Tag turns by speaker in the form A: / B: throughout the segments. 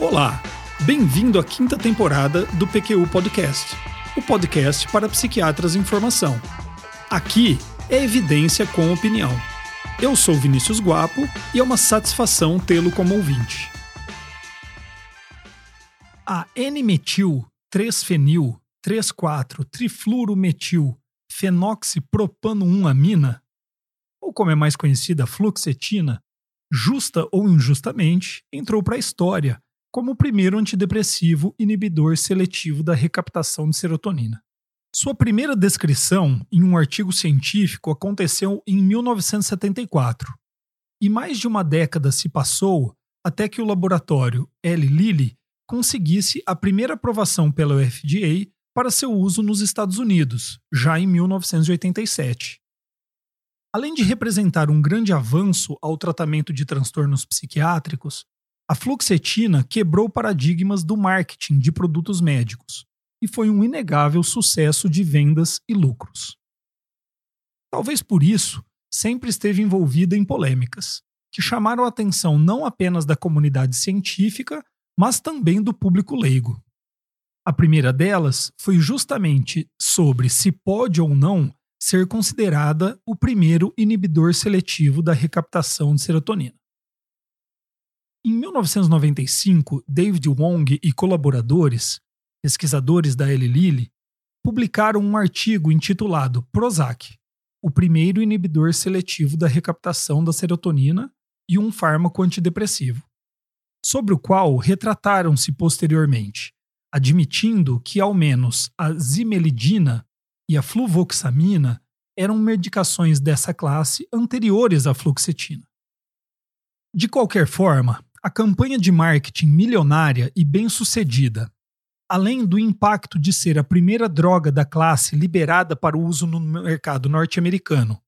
A: Olá, bem-vindo à quinta temporada do PQU Podcast, o podcast para psiquiatras em formação. Aqui é evidência com opinião. Eu sou Vinícius Guapo e é uma satisfação tê-lo como ouvinte. A N-metil 3-fenil 3,4-trifluorometil fenoxipropano-1-amina, ou como é mais conhecida, fluoxetina, justa ou injustamente, entrou para a história como o primeiro antidepressivo inibidor seletivo da recaptação de serotonina. Sua primeira descrição em um artigo científico aconteceu em 1974, e mais de uma década se passou até que o laboratório Eli Lilly conseguisse a primeira aprovação pela FDA para seu uso nos Estados Unidos, já em 1987. Além de representar um grande avanço ao tratamento de transtornos psiquiátricos, a fluoxetina quebrou paradigmas do marketing de produtos médicos e foi um inegável sucesso de vendas e lucros. Talvez por isso, sempre esteve envolvida em polêmicas, que chamaram a atenção não apenas da comunidade científica, mas também do público leigo. A primeira delas foi justamente sobre se pode ou não ser considerada o primeiro inibidor seletivo da recaptação de serotonina. Em 1995, David Wong e colaboradores, pesquisadores da Eli Lilly, publicaram um artigo intitulado Prozac, o primeiro inibidor seletivo da recaptação da serotonina e um fármaco antidepressivo, sobre o qual retrataram-se posteriormente, admitindo que ao menos a zimelidina e a fluvoxamina eram medicações dessa classe anteriores à fluoxetina. De qualquer forma, a campanha de marketing milionária e bem-sucedida, além do impacto de ser a primeira droga da classe liberada para o uso no mercado norte-americano,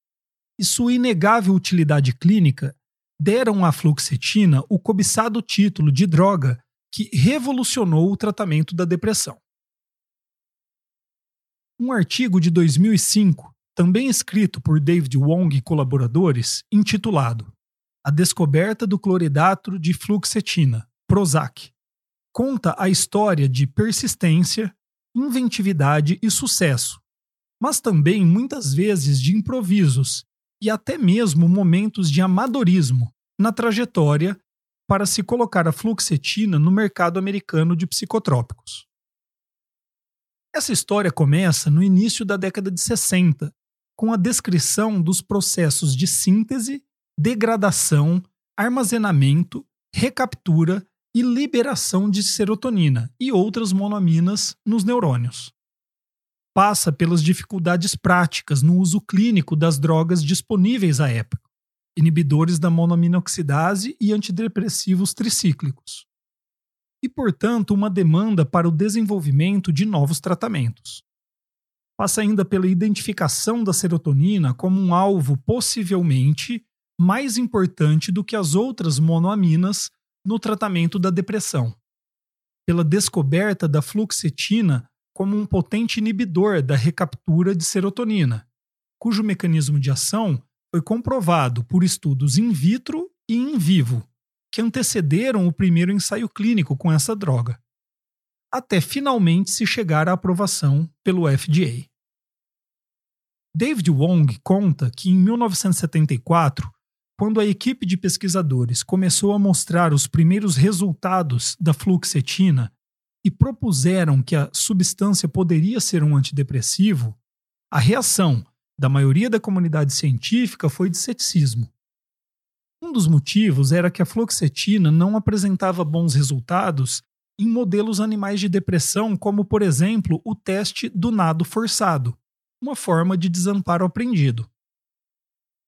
A: e sua inegável utilidade clínica, deram à fluoxetina o cobiçado título de droga que revolucionou o tratamento da depressão. Um artigo de 2005, também escrito por David Wong e colaboradores, intitulado a descoberta do cloridato de fluoxetina, Prozac, conta a história de persistência, inventividade e sucesso, mas também muitas vezes de improvisos e até mesmo momentos de amadorismo na trajetória para se colocar a fluoxetina no mercado americano de psicotrópicos. Essa história começa no início da década de 60, com a descrição dos processos de síntese degradação, armazenamento, recaptura e liberação de serotonina e outras monoaminas nos neurônios. Passa pelas dificuldades práticas no uso clínico das drogas disponíveis à época, inibidores da monoamina oxidase e antidepressivos tricíclicos. E, portanto, uma demanda para o desenvolvimento de novos tratamentos. Passa ainda pela identificação da serotonina como um alvo possivelmente mais importante do que as outras monoaminas no tratamento da depressão, pela descoberta da fluoxetina como um potente inibidor da recaptura de serotonina, cujo mecanismo de ação foi comprovado por estudos in vitro e in vivo, que antecederam o primeiro ensaio clínico com essa droga, até finalmente se chegar à aprovação pelo FDA. David Wong conta que em 1974 quando a equipe de pesquisadores começou a mostrar os primeiros resultados da fluoxetina e propuseram que a substância poderia ser um antidepressivo, a reação da maioria da comunidade científica foi de ceticismo. Um dos motivos era que a fluoxetina não apresentava bons resultados em modelos animais de depressão, como, por exemplo, o teste do nado forçado, uma forma de desamparo aprendido.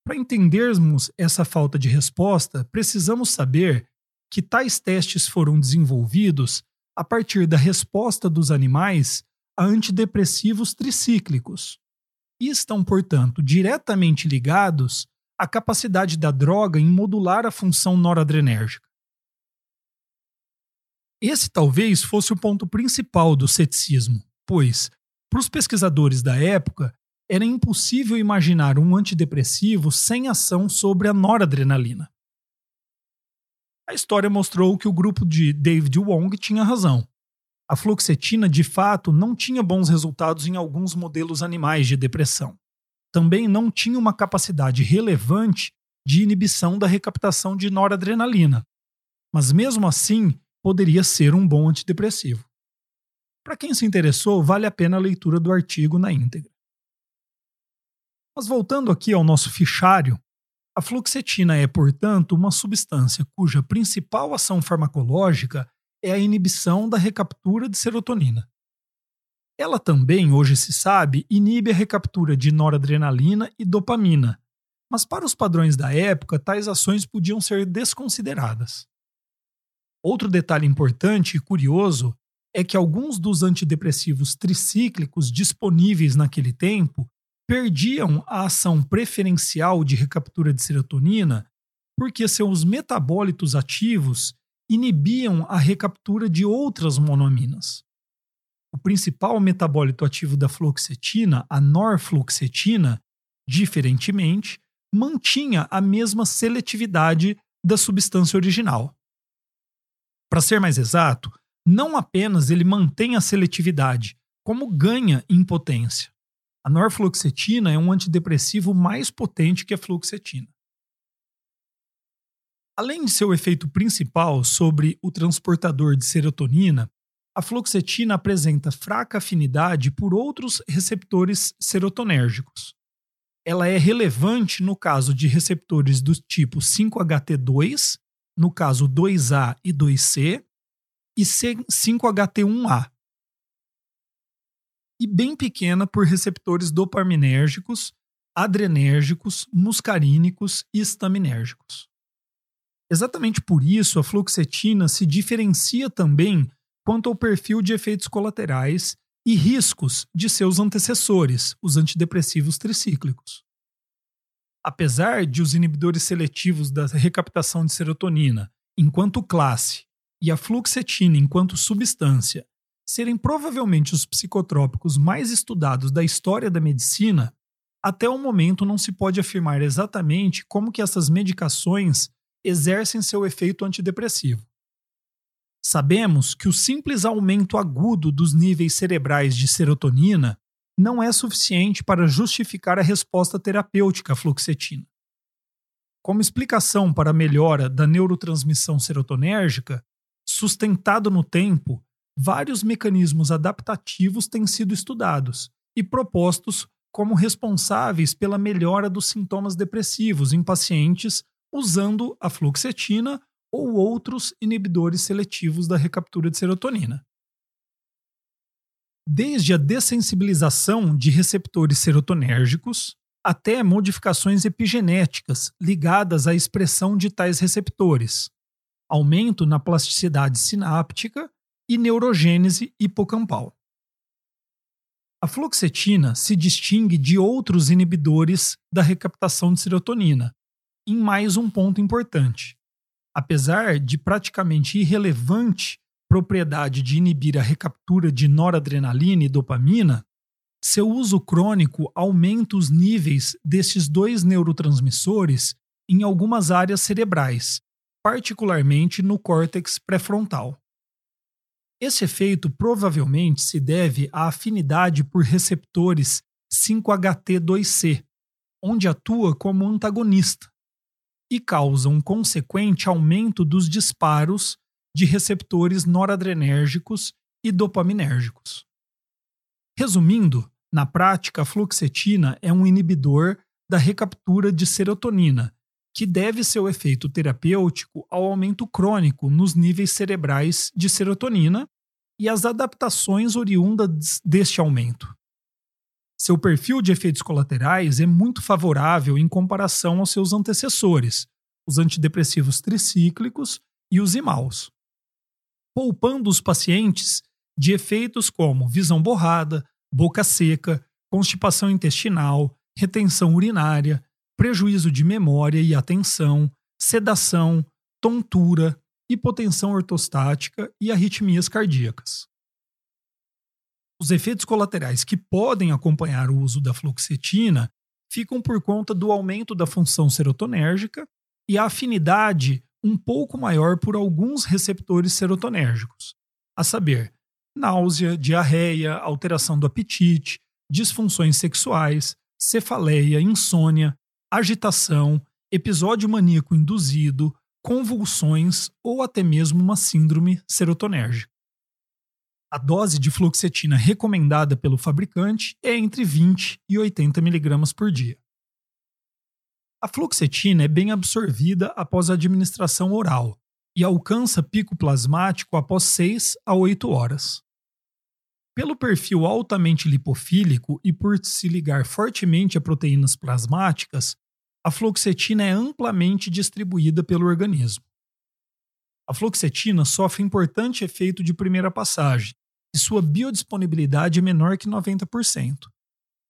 A: Para entendermos essa falta de resposta, precisamos saber que tais testes foram desenvolvidos a partir da resposta dos animais a antidepressivos tricíclicos e estão, portanto, diretamente ligados à capacidade da droga em modular a função noradrenérgica. Esse talvez fosse o ponto principal do ceticismo, pois, para os pesquisadores da época, era impossível imaginar um antidepressivo sem ação sobre a noradrenalina. A história mostrou que o grupo de David Wong tinha razão. A fluoxetina, de fato, não tinha bons resultados em alguns modelos animais de depressão. Também não tinha uma capacidade relevante de inibição da recaptação de noradrenalina. Mas mesmo assim, poderia ser um bom antidepressivo. Para quem se interessou, vale a pena a leitura do artigo na íntegra. Mas voltando aqui ao nosso fichário, a fluoxetina é, portanto, uma substância cuja principal ação farmacológica é a inibição da recaptura de serotonina. Ela também, hoje se sabe, inibe a recaptura de noradrenalina e dopamina, mas para os padrões da época, tais ações podiam ser desconsideradas. Outro detalhe importante e curioso é que alguns dos antidepressivos tricíclicos disponíveis naquele tempo perdiam a ação preferencial de recaptura de serotonina porque seus metabólitos ativos inibiam a recaptura de outras monoaminas. O principal metabólito ativo da fluoxetina, a norfluoxetina, diferentemente, mantinha a mesma seletividade da substância original. Para ser mais exato, não apenas ele mantém a seletividade, como ganha em potência. A norfluoxetina é um antidepressivo mais potente que a fluoxetina. Além de seu efeito principal sobre o transportador de serotonina, a fluoxetina apresenta fraca afinidade por outros receptores serotonérgicos ela é relevante no caso de receptores do tipo 5HT2, no caso 2A e 2C, e 5HT1A. E bem pequena por receptores dopaminérgicos, adrenérgicos, muscarínicos e estaminérgicos. Exatamente por isso, a fluoxetina se diferencia também quanto ao perfil de efeitos colaterais e riscos de seus antecessores, os antidepressivos tricíclicos. Apesar de os inibidores seletivos da recaptação de serotonina, enquanto classe, e a fluoxetina enquanto substância, serem provavelmente os psicotrópicos mais estudados da história da medicina, até o momento não se pode afirmar exatamente como que essas medicações exercem seu efeito antidepressivo. Sabemos que o simples aumento agudo dos níveis cerebrais de serotonina não é suficiente para justificar a resposta terapêutica à fluoxetina. Como explicação para a melhora da neurotransmissão serotonérgica, sustentado no tempo, vários mecanismos adaptativos têm sido estudados e propostos como responsáveis pela melhora dos sintomas depressivos em pacientes usando a fluoxetina ou outros inibidores seletivos da recaptura de serotonina. Desde a dessensibilização de receptores serotonérgicos até modificações epigenéticas ligadas à expressão de tais receptores, aumento na plasticidade sináptica e neurogênese hipocampal. A fluoxetina se distingue de outros inibidores da recaptação de serotonina em mais um ponto importante apesar de praticamente irrelevante propriedade de inibir a recaptura de noradrenalina e dopamina, seu uso crônico aumenta os níveis desses dois neurotransmissores em algumas áreas cerebrais, particularmente no córtex pré-frontal. Esse efeito provavelmente se deve à afinidade por receptores 5HT2C, onde atua como antagonista, e causa um consequente aumento dos disparos de receptores noradrenérgicos e dopaminérgicos. Resumindo, na prática, a fluoxetina é um inibidor da recaptura de serotonina, que deve seu efeito terapêutico ao aumento crônico nos níveis cerebrais de serotonina e às adaptações oriundas deste aumento. Seu perfil de efeitos colaterais é muito favorável em comparação aos seus antecessores, os antidepressivos tricíclicos e os imaus, poupando os pacientes de efeitos como visão borrada, boca seca, constipação intestinal, retenção urinária, prejuízo de memória e atenção, sedação, tontura, hipotensão ortostática e arritmias cardíacas. Os efeitos colaterais que podem acompanhar o uso da fluoxetina ficam por conta do aumento da função serotonérgica e a afinidade um pouco maior por alguns receptores serotonérgicos, a saber, náusea, diarreia, alteração do apetite, disfunções sexuais, cefaleia, insônia, agitação, episódio maníaco induzido, convulsões ou até mesmo uma síndrome serotonérgica. A dose de fluoxetina recomendada pelo fabricante é entre 20 e 80 mg por dia. A fluoxetina é bem absorvida após a administração oral e alcança pico plasmático após 6 a 8 horas. Pelo perfil altamente lipofílico e por se ligar fortemente a proteínas plasmáticas, a fluoxetina é amplamente distribuída pelo organismo. A fluoxetina sofre importante efeito de primeira passagem e sua biodisponibilidade é menor que 90%.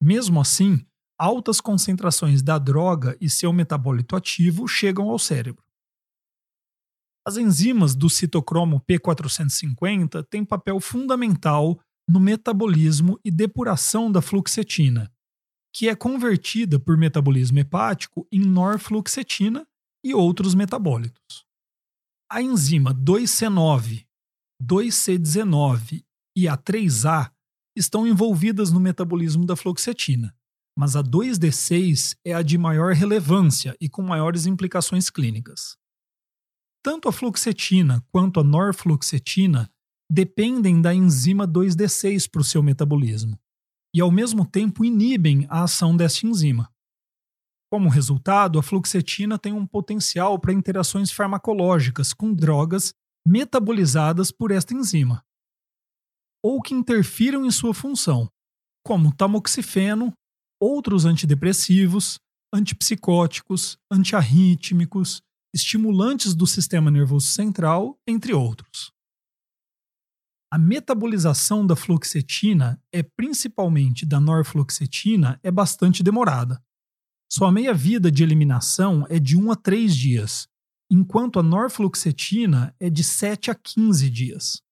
A: Mesmo assim, altas concentrações da droga e seu metabólito ativo chegam ao cérebro. As enzimas do citocromo P450 têm papel fundamental no metabolismo e depuração da fluoxetina, que é convertida por metabolismo hepático em norfluoxetina e outros metabólitos. A enzima 2C9, 2C19 e a 3A estão envolvidas no metabolismo da fluoxetina, mas a 2D6 é a de maior relevância e com maiores implicações clínicas. Tanto a fluoxetina quanto a norfluoxetina dependem da enzima 2D6 para o seu metabolismo e, ao mesmo tempo, inibem a ação desta enzima. Como resultado, a fluoxetina tem um potencial para interações farmacológicas com drogas metabolizadas por esta enzima, ou que interfiram em sua função, como tamoxifeno, outros antidepressivos, antipsicóticos, antiarrítmicos, estimulantes do sistema nervoso central, entre outros. A metabolização da fluoxetina é principalmente da norfluoxetina é bastante demorada. Sua meia-vida de eliminação é de 1 a 3 dias, enquanto a norfluoxetina é de 7 a 15 dias.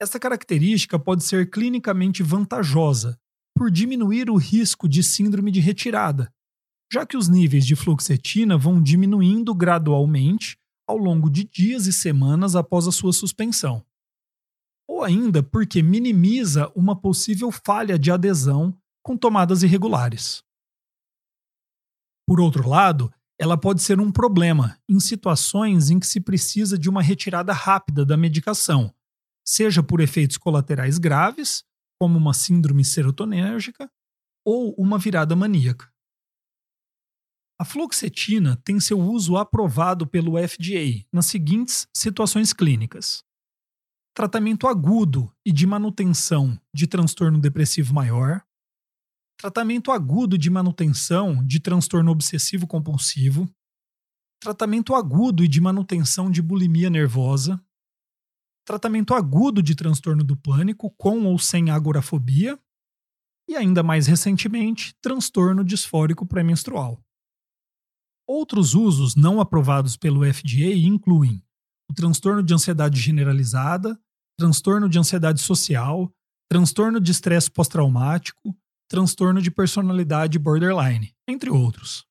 A: Essa característica pode ser clinicamente vantajosa por diminuir o risco de síndrome de retirada, já que os níveis de fluoxetina vão diminuindo gradualmente ao longo de dias e semanas após a sua suspensão. Ou ainda porque minimiza uma possível falha de adesão com tomadas irregulares. Por outro lado, ela pode ser um problema em situações em que se precisa de uma retirada rápida da medicação, seja por efeitos colaterais graves, como uma síndrome serotonérgica, ou uma virada maníaca. A fluoxetina tem seu uso aprovado pelo FDA nas seguintes situações clínicas: tratamento agudo e de manutenção de transtorno depressivo maior, tratamento agudo de manutenção de transtorno obsessivo compulsivo, tratamento agudo e de manutenção de bulimia nervosa, tratamento agudo de transtorno do pânico com ou sem agorafobia e, ainda mais recentemente, transtorno disfórico pré-menstrual. Outros usos não aprovados pelo FDA incluem o transtorno de ansiedade generalizada, transtorno de ansiedade social, transtorno de estresse pós-traumático, transtorno de personalidade borderline, entre outros.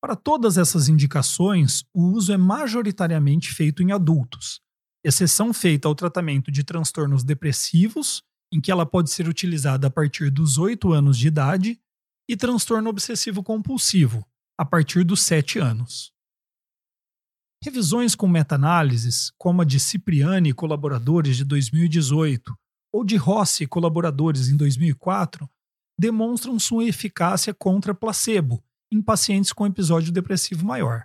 A: Para todas essas indicações, o uso é majoritariamente feito em adultos, exceção feita ao tratamento de transtornos depressivos, em que ela pode ser utilizada a partir dos 8 anos de idade, e transtorno obsessivo compulsivo, a partir dos 7 anos. Revisões com meta-análises, como a de Cipriani e colaboradores de 2018 ou de Rossi e colaboradores em 2004, demonstram sua eficácia contra placebo em pacientes com episódio depressivo maior.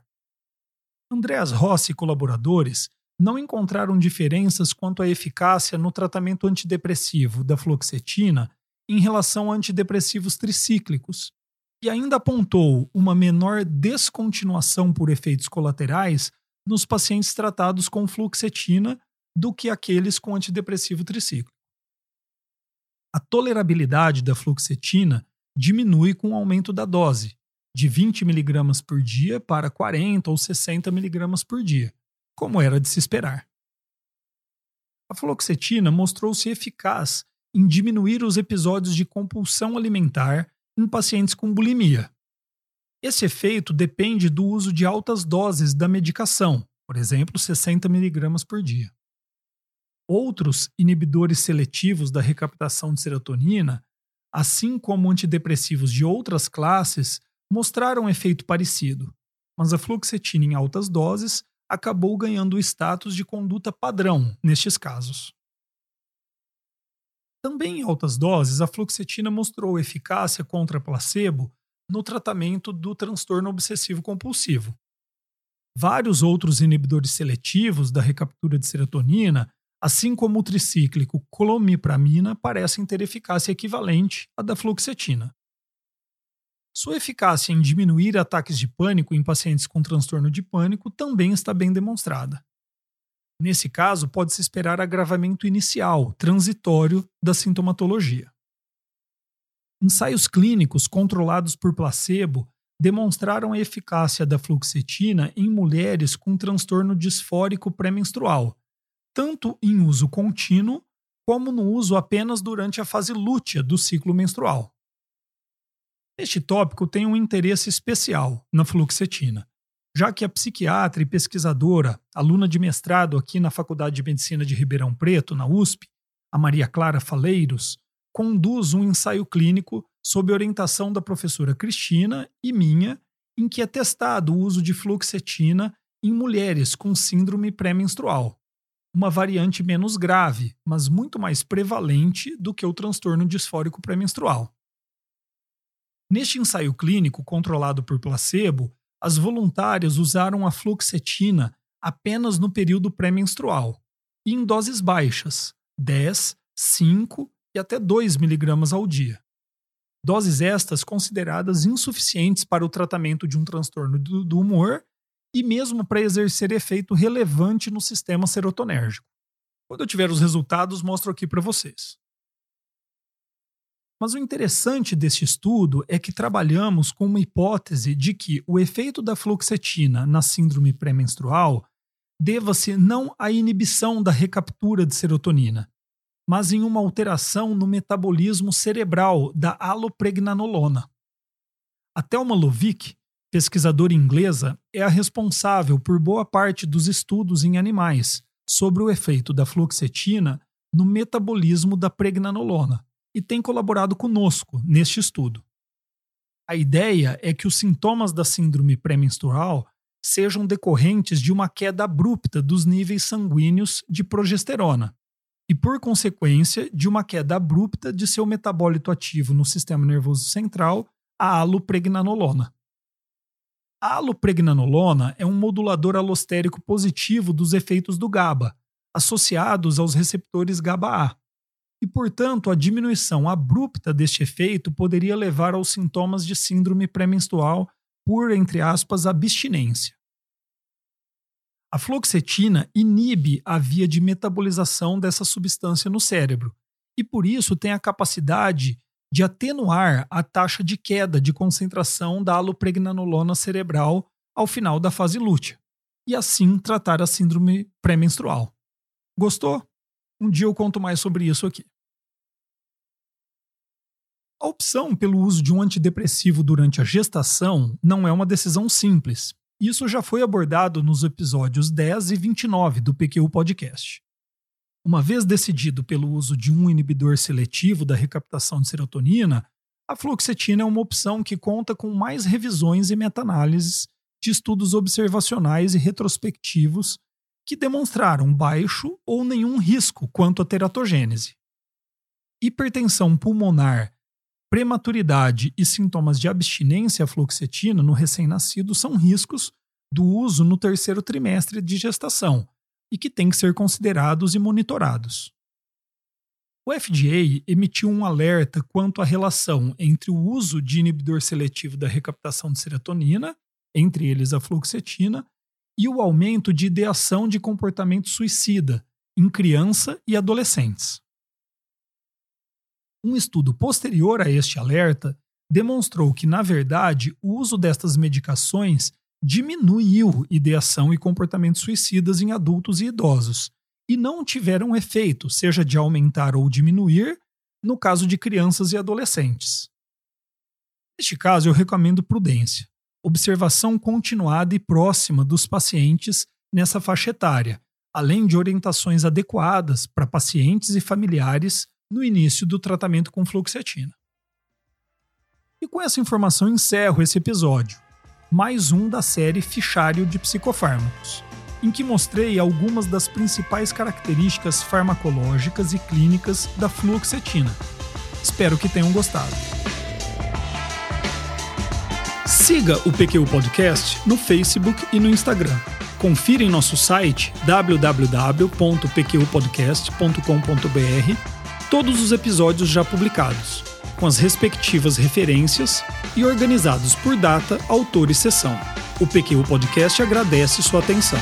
A: Andreas Rossi e colaboradores não encontraram diferenças quanto à eficácia no tratamento antidepressivo da fluoxetina em relação a antidepressivos tricíclicos, e ainda apontou uma menor descontinuação por efeitos colaterais nos pacientes tratados com fluoxetina do que aqueles com antidepressivo tricíclico. A tolerabilidade da fluoxetina diminui com o aumento da dose, de 20 mg por dia para 40 ou 60 mg por dia, como era de se esperar. A fluoxetina mostrou-se eficaz em diminuir os episódios de compulsão alimentar em pacientes com bulimia. Esse efeito depende do uso de altas doses da medicação, por exemplo, 60 mg por dia. Outros inibidores seletivos da recaptação de serotonina, assim como antidepressivos de outras classes, mostraram efeito parecido, mas a fluoxetina em altas doses acabou ganhando o status de conduta padrão nestes casos. Também em altas doses, a fluoxetina mostrou eficácia contra placebo no tratamento do transtorno obsessivo compulsivo. Vários outros inibidores seletivos da recaptura de serotonina, assim como o tricíclico clomipramina, parecem ter eficácia equivalente à da fluoxetina. Sua eficácia em diminuir ataques de pânico em pacientes com transtorno de pânico também está bem demonstrada. Nesse caso, pode-se esperar agravamento inicial, transitório, da sintomatologia. Ensaios clínicos controlados por placebo demonstraram a eficácia da fluoxetina em mulheres com transtorno disfórico pré-menstrual, tanto em uso contínuo como no uso apenas durante a fase lútea do ciclo menstrual. Este tópico tem um interesse especial na fluoxetina, já que a psiquiatra e pesquisadora, aluna de mestrado aqui na Faculdade de Medicina de Ribeirão Preto, na USP, a Maria Clara Faleiros, conduz um ensaio clínico sob orientação da professora Cristina e minha, em que é testado o uso de fluoxetina em mulheres com síndrome pré-menstrual, uma variante menos grave, mas muito mais prevalente do que o transtorno disfórico pré-menstrual. Neste ensaio clínico controlado por placebo, as voluntárias usaram a fluoxetina apenas no período pré-menstrual e em doses baixas, 10, 5 e até 2 miligramas ao dia. Doses estas consideradas insuficientes para o tratamento de um transtorno do, do humor e mesmo para exercer efeito relevante no sistema serotonérgico. Quando eu tiver os resultados, mostro aqui para vocês. Mas o interessante deste estudo é que trabalhamos com uma hipótese de que o efeito da fluoxetina na síndrome pré-menstrual deva-se não à inibição da recaptura de serotonina, mas em uma alteração no metabolismo cerebral da alopregnanolona. A Thelma Lovick, pesquisadora inglesa, é a responsável por boa parte dos estudos em animais sobre o efeito da fluoxetina no metabolismo da pregnanolona e tem colaborado conosco neste estudo. A ideia é que os sintomas da síndrome pré-menstrual sejam decorrentes de uma queda abrupta dos níveis sanguíneos de progesterona e, por consequência, de uma queda abrupta de seu metabólito ativo no sistema nervoso central, a alopregnanolona. A alopregnanolona é um modulador alostérico positivo dos efeitos do GABA, associados aos receptores GABA-A e, portanto, a diminuição abrupta deste efeito poderia levar aos sintomas de síndrome pré-menstrual por, entre aspas, abstinência. A fluoxetina inibe a via de metabolização dessa substância no cérebro e, por isso, tem a capacidade de atenuar a taxa de queda de concentração da alopregnanolona cerebral ao final da fase lútea e, assim, tratar a síndrome pré-menstrual. Gostou? Um dia eu conto mais sobre isso aqui. A opção pelo uso de um antidepressivo durante a gestação não é uma decisão simples. Isso já foi abordado nos episódios 10 e 29 do PQ Podcast. Uma vez decidido pelo uso de um inibidor seletivo da recaptação de serotonina, a fluoxetina é uma opção que conta com mais revisões e meta-análises de estudos observacionais e retrospectivos que demonstraram baixo ou nenhum risco quanto à teratogênese. Hipertensão pulmonar prematuridade e sintomas de abstinência à fluoxetina no recém-nascido são riscos do uso no terceiro trimestre de gestação e que têm que ser considerados e monitorados. O FDA emitiu um alerta quanto à relação entre o uso de inibidor seletivo da recaptação de serotonina, entre eles a fluoxetina, e o aumento de ideação de comportamento suicida em criança e adolescentes. Um estudo posterior a este alerta demonstrou que, na verdade, o uso destas medicações diminuiu ideação e comportamentos suicidas em adultos e idosos, e não tiveram efeito, seja de aumentar ou diminuir, no caso de crianças e adolescentes. Neste caso, eu recomendo prudência. observação continuada e próxima dos pacientes nessa faixa etária, além de orientações adequadas para pacientes e familiares no início do tratamento com fluoxetina. E com essa informação encerro esse episódio, mais um da série Fichário de Psicofármacos, em que mostrei algumas das principais características farmacológicas e clínicas da fluoxetina. Espero que tenham gostado. Siga o PQ Podcast no Facebook e no Instagram. Confira em nosso site www.pqpodcast.com.br todos os episódios já publicados, com as respectivas referências e organizados por data, autor e sessão. O PQ Podcast agradece sua atenção.